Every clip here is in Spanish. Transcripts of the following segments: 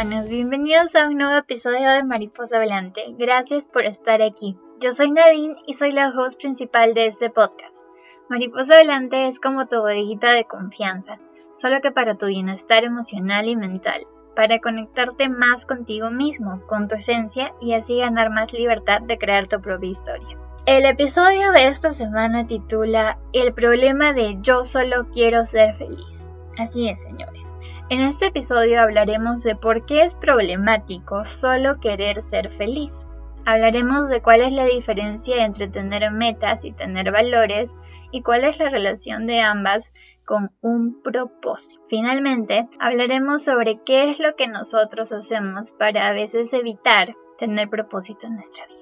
Humanos, bienvenidos a un nuevo episodio de Mariposa Volante. Gracias por estar aquí. Yo soy Nadine y soy la host principal de este podcast. Mariposa Volante es como tu bodiguita de confianza, solo que para tu bienestar emocional y mental, para conectarte más contigo mismo, con tu esencia y así ganar más libertad de crear tu propia historia. El episodio de esta semana titula El problema de yo solo quiero ser feliz. Así es, señores. En este episodio hablaremos de por qué es problemático solo querer ser feliz. Hablaremos de cuál es la diferencia entre tener metas y tener valores y cuál es la relación de ambas con un propósito. Finalmente, hablaremos sobre qué es lo que nosotros hacemos para a veces evitar tener propósito en nuestra vida.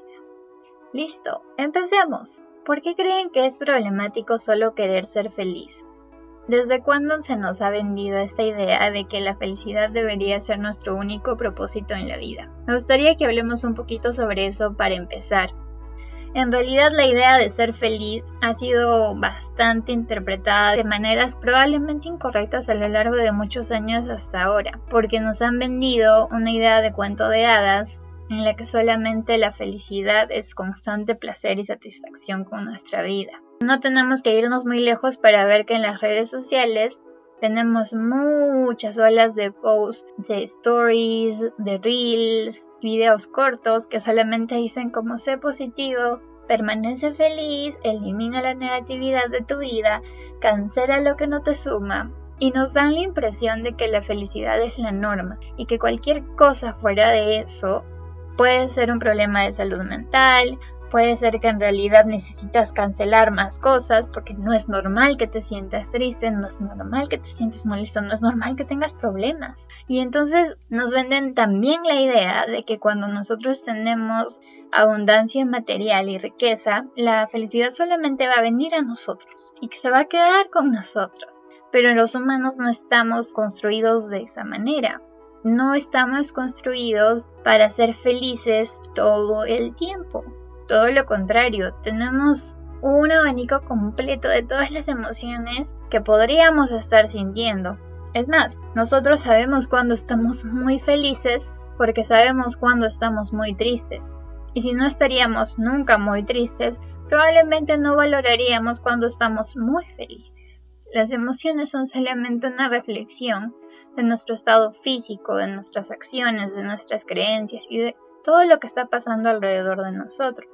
Listo, empecemos. ¿Por qué creen que es problemático solo querer ser feliz? ¿Desde cuándo se nos ha vendido esta idea de que la felicidad debería ser nuestro único propósito en la vida? Me gustaría que hablemos un poquito sobre eso para empezar. En realidad la idea de ser feliz ha sido bastante interpretada de maneras probablemente incorrectas a lo largo de muchos años hasta ahora, porque nos han vendido una idea de cuento de hadas en la que solamente la felicidad es constante placer y satisfacción con nuestra vida. No tenemos que irnos muy lejos para ver que en las redes sociales tenemos muchas olas de posts, de stories, de reels, videos cortos que solamente dicen como sé positivo, permanece feliz, elimina la negatividad de tu vida, cancela lo que no te suma. Y nos dan la impresión de que la felicidad es la norma y que cualquier cosa fuera de eso puede ser un problema de salud mental, Puede ser que en realidad necesitas cancelar más cosas porque no es normal que te sientas triste, no es normal que te sientes molesto, no es normal que tengas problemas. Y entonces nos venden también la idea de que cuando nosotros tenemos abundancia material y riqueza, la felicidad solamente va a venir a nosotros y que se va a quedar con nosotros. Pero los humanos no estamos construidos de esa manera. No estamos construidos para ser felices todo el tiempo. Todo lo contrario, tenemos un abanico completo de todas las emociones que podríamos estar sintiendo. Es más, nosotros sabemos cuando estamos muy felices porque sabemos cuando estamos muy tristes. Y si no estaríamos nunca muy tristes, probablemente no valoraríamos cuando estamos muy felices. Las emociones son solamente una reflexión de nuestro estado físico, de nuestras acciones, de nuestras creencias y de todo lo que está pasando alrededor de nosotros.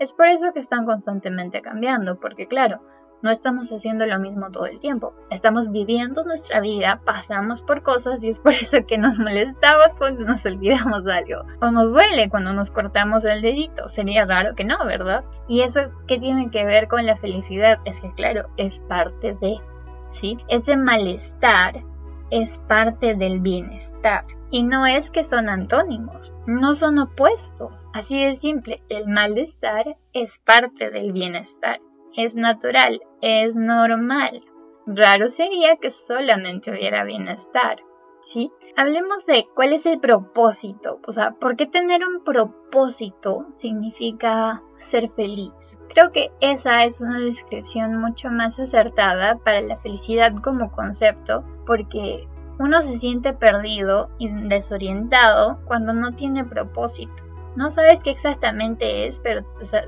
Es por eso que están constantemente cambiando, porque claro, no estamos haciendo lo mismo todo el tiempo. Estamos viviendo nuestra vida, pasamos por cosas y es por eso que nos molestamos cuando nos olvidamos de algo. O nos duele cuando nos cortamos el dedito. Sería raro que no, ¿verdad? Y eso que tiene que ver con la felicidad es que, claro, es parte de, ¿sí? Ese malestar es parte del bienestar. Y no es que son antónimos, no son opuestos. Así de simple, el malestar es parte del bienestar. Es natural, es normal. Raro sería que solamente hubiera bienestar. ¿Sí? Hablemos de cuál es el propósito. O sea, ¿por qué tener un propósito significa ser feliz? Creo que esa es una descripción mucho más acertada para la felicidad como concepto, porque uno se siente perdido y desorientado cuando no tiene propósito. No sabes qué exactamente es, pero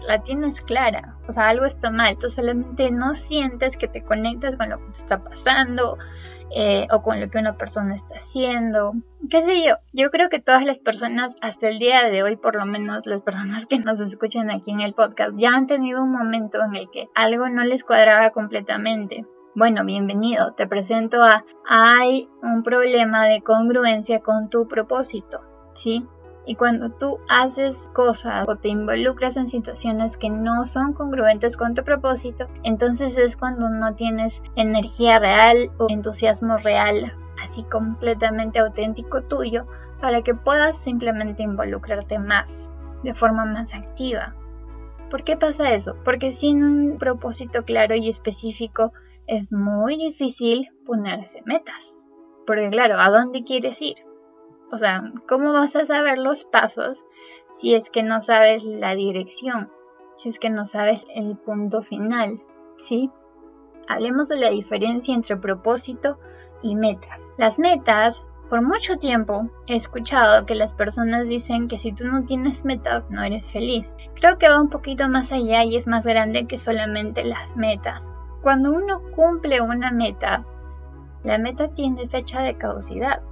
la tienes clara. O sea, algo está mal. Tú solamente no sientes que te conectas con lo que te está pasando eh, o con lo que una persona está haciendo. ¿Qué sé yo? Yo creo que todas las personas, hasta el día de hoy, por lo menos las personas que nos escuchan aquí en el podcast, ya han tenido un momento en el que algo no les cuadraba completamente. Bueno, bienvenido. Te presento a hay un problema de congruencia con tu propósito, ¿sí? Y cuando tú haces cosas o te involucras en situaciones que no son congruentes con tu propósito, entonces es cuando no tienes energía real o entusiasmo real, así completamente auténtico tuyo, para que puedas simplemente involucrarte más, de forma más activa. ¿Por qué pasa eso? Porque sin un propósito claro y específico, es muy difícil ponerse metas. Porque claro, ¿a dónde quieres ir? O sea, ¿cómo vas a saber los pasos si es que no sabes la dirección? Si es que no sabes el punto final, ¿sí? Hablemos de la diferencia entre propósito y metas. Las metas Por mucho tiempo he escuchado que las personas dicen que si tú no tienes metas no eres feliz. Creo que va un poquito más allá y es más grande que solamente las metas. Cuando uno cumple una meta, la meta tiene fecha de caducidad.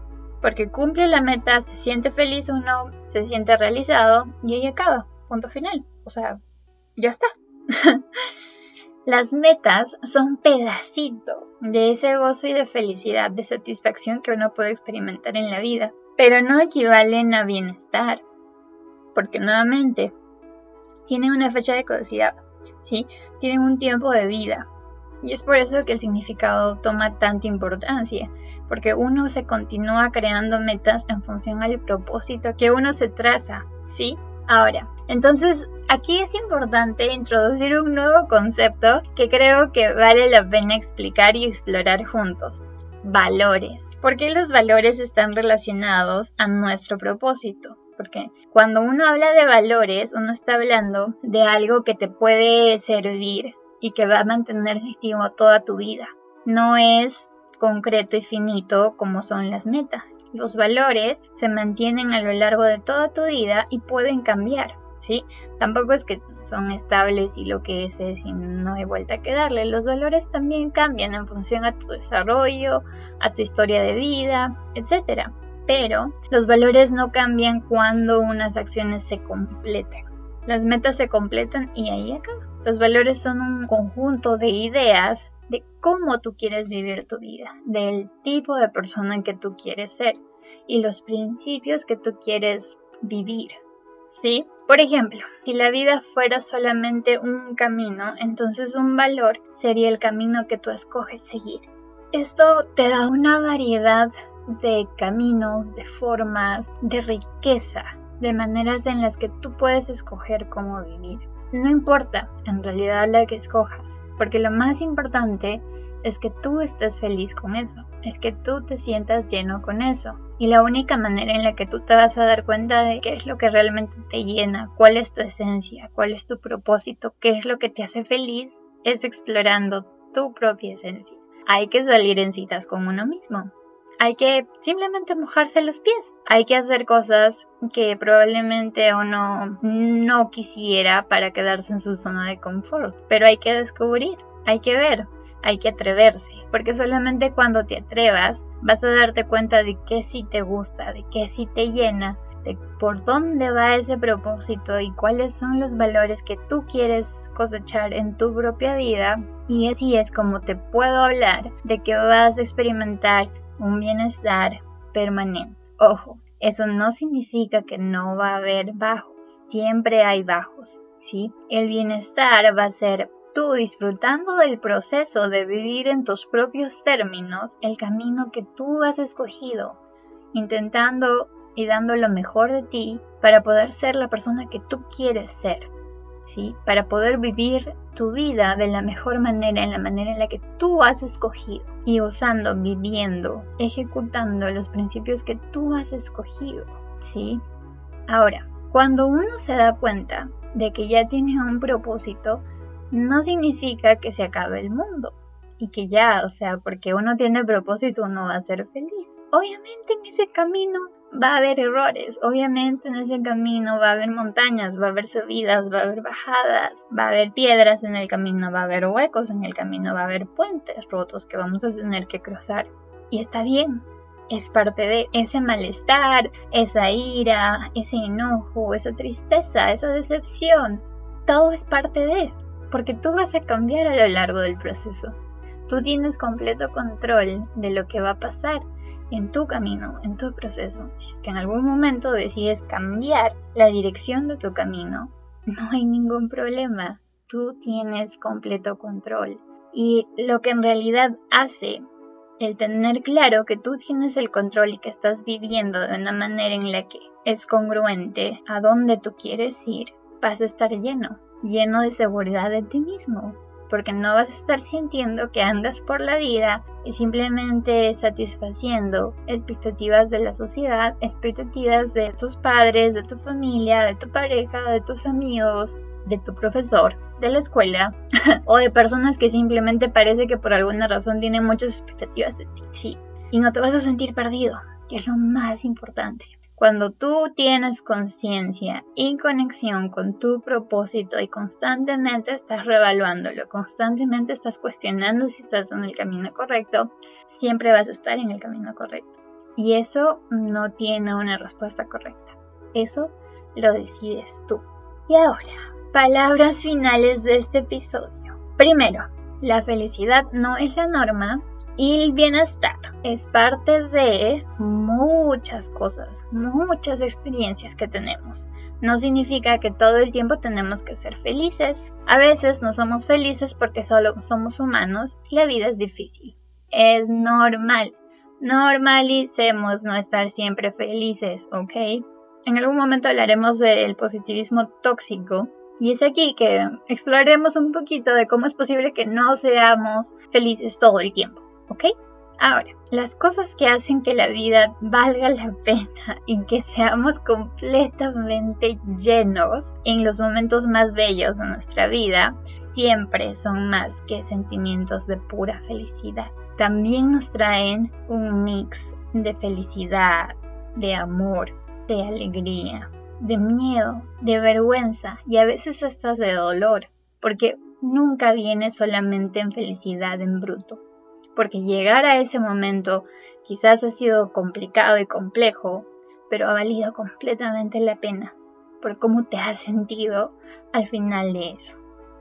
Porque cumple la meta, se siente feliz uno, se siente realizado y ahí acaba. Punto final. O sea, ya está. Las metas son pedacitos de ese gozo y de felicidad, de satisfacción que uno puede experimentar en la vida, pero no equivalen a bienestar, porque nuevamente tienen una fecha de caducidad, ¿sí? Tienen un tiempo de vida. Y es por eso que el significado toma tanta importancia, porque uno se continúa creando metas en función al propósito que uno se traza, ¿sí? Ahora, entonces aquí es importante introducir un nuevo concepto que creo que vale la pena explicar y explorar juntos. Valores. ¿Por qué los valores están relacionados a nuestro propósito? Porque cuando uno habla de valores, uno está hablando de algo que te puede servir y que va a mantenerse activo toda tu vida. No es concreto y finito como son las metas. Los valores se mantienen a lo largo de toda tu vida y pueden cambiar. ¿sí? Tampoco es que son estables y lo que es es no hay vuelta a quedarle. Los valores también cambian en función a tu desarrollo, a tu historia de vida, etc. Pero los valores no cambian cuando unas acciones se completen. Las metas se completan y ahí acaba. Los valores son un conjunto de ideas de cómo tú quieres vivir tu vida, del tipo de persona que tú quieres ser y los principios que tú quieres vivir. ¿Sí? Por ejemplo, si la vida fuera solamente un camino, entonces un valor sería el camino que tú escoges seguir. Esto te da una variedad de caminos, de formas, de riqueza, de maneras en las que tú puedes escoger cómo vivir. No importa en realidad la que escojas, porque lo más importante es que tú estés feliz con eso, es que tú te sientas lleno con eso. Y la única manera en la que tú te vas a dar cuenta de qué es lo que realmente te llena, cuál es tu esencia, cuál es tu propósito, qué es lo que te hace feliz, es explorando tu propia esencia. Hay que salir en citas con uno mismo. Hay que simplemente mojarse los pies. Hay que hacer cosas que probablemente uno no quisiera para quedarse en su zona de confort. Pero hay que descubrir, hay que ver, hay que atreverse, porque solamente cuando te atrevas vas a darte cuenta de qué sí te gusta, de qué sí te llena, de por dónde va ese propósito y cuáles son los valores que tú quieres cosechar en tu propia vida. Y así es como te puedo hablar de que vas a experimentar un bienestar permanente. Ojo, eso no significa que no va a haber bajos, siempre hay bajos, ¿sí? El bienestar va a ser tú disfrutando del proceso de vivir en tus propios términos el camino que tú has escogido, intentando y dando lo mejor de ti para poder ser la persona que tú quieres ser, ¿sí? Para poder vivir tu vida de la mejor manera, en la manera en la que tú has escogido y usando, viviendo, ejecutando los principios que tú has escogido, ¿sí? Ahora, cuando uno se da cuenta de que ya tiene un propósito, no significa que se acabe el mundo y que ya, o sea, porque uno tiene propósito uno va a ser feliz. Obviamente en ese camino va a haber errores, obviamente en ese camino va a haber montañas, va a haber subidas, va a haber bajadas, va a haber piedras en el camino, va a haber huecos en el camino, va a haber puentes rotos que vamos a tener que cruzar. Y está bien, es parte de ese malestar, esa ira, ese enojo, esa tristeza, esa decepción. Todo es parte de porque tú vas a cambiar a lo largo del proceso. Tú tienes completo control de lo que va a pasar en tu camino, en tu proceso. Si es que en algún momento decides cambiar la dirección de tu camino, no hay ningún problema. Tú tienes completo control. Y lo que en realidad hace el tener claro que tú tienes el control y que estás viviendo de una manera en la que es congruente a dónde tú quieres ir, vas a estar lleno lleno de seguridad de ti mismo, porque no vas a estar sintiendo que andas por la vida y simplemente satisfaciendo expectativas de la sociedad, expectativas de tus padres, de tu familia, de tu pareja, de tus amigos, de tu profesor, de la escuela o de personas que simplemente parece que por alguna razón tienen muchas expectativas de ti, sí, y no te vas a sentir perdido. que es lo más importante. Cuando tú tienes conciencia y conexión con tu propósito y constantemente estás revaluándolo, constantemente estás cuestionando si estás en el camino correcto, siempre vas a estar en el camino correcto. Y eso no tiene una respuesta correcta. Eso lo decides tú. Y ahora, palabras finales de este episodio. Primero, la felicidad no es la norma y el bienestar es parte de muchas cosas, muchas experiencias que tenemos. No significa que todo el tiempo tenemos que ser felices. A veces no somos felices porque solo somos humanos y la vida es difícil. Es normal. Normalicemos no estar siempre felices, ¿ok? En algún momento hablaremos del positivismo tóxico y es aquí que exploraremos un poquito de cómo es posible que no seamos felices todo el tiempo. ¿Ok? Ahora, las cosas que hacen que la vida valga la pena y que seamos completamente llenos en los momentos más bellos de nuestra vida, siempre son más que sentimientos de pura felicidad. También nos traen un mix de felicidad, de amor, de alegría, de miedo, de vergüenza y a veces hasta de dolor, porque nunca viene solamente en felicidad en bruto porque llegar a ese momento quizás ha sido complicado y complejo, pero ha valido completamente la pena por cómo te has sentido al final de eso,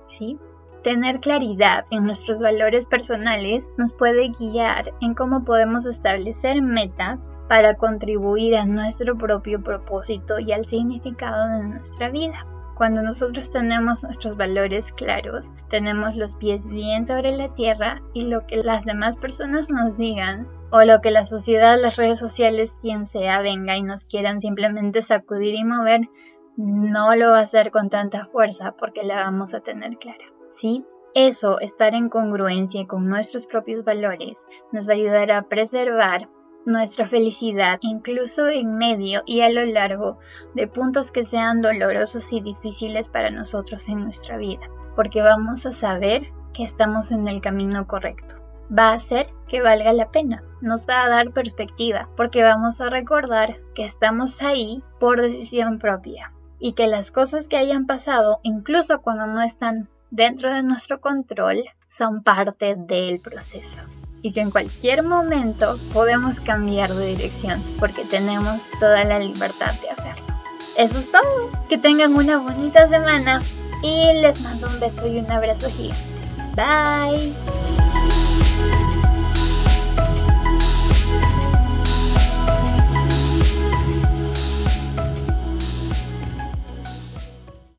¿sí? Tener claridad en nuestros valores personales nos puede guiar en cómo podemos establecer metas para contribuir a nuestro propio propósito y al significado de nuestra vida. Cuando nosotros tenemos nuestros valores claros, tenemos los pies bien sobre la tierra y lo que las demás personas nos digan o lo que la sociedad, las redes sociales, quien sea, venga y nos quieran simplemente sacudir y mover, no lo va a hacer con tanta fuerza porque la vamos a tener clara. ¿Sí? Eso, estar en congruencia con nuestros propios valores, nos va a ayudar a preservar nuestra felicidad incluso en medio y a lo largo de puntos que sean dolorosos y difíciles para nosotros en nuestra vida, porque vamos a saber que estamos en el camino correcto. Va a hacer que valga la pena, nos va a dar perspectiva, porque vamos a recordar que estamos ahí por decisión propia. Y que las cosas que hayan pasado, incluso cuando no están dentro de nuestro control, son parte del proceso y que en cualquier momento podemos cambiar de dirección porque tenemos toda la libertad de hacerlo. Eso es todo. Que tengan una bonita semana y les mando un beso y un abrazo gigante. Bye.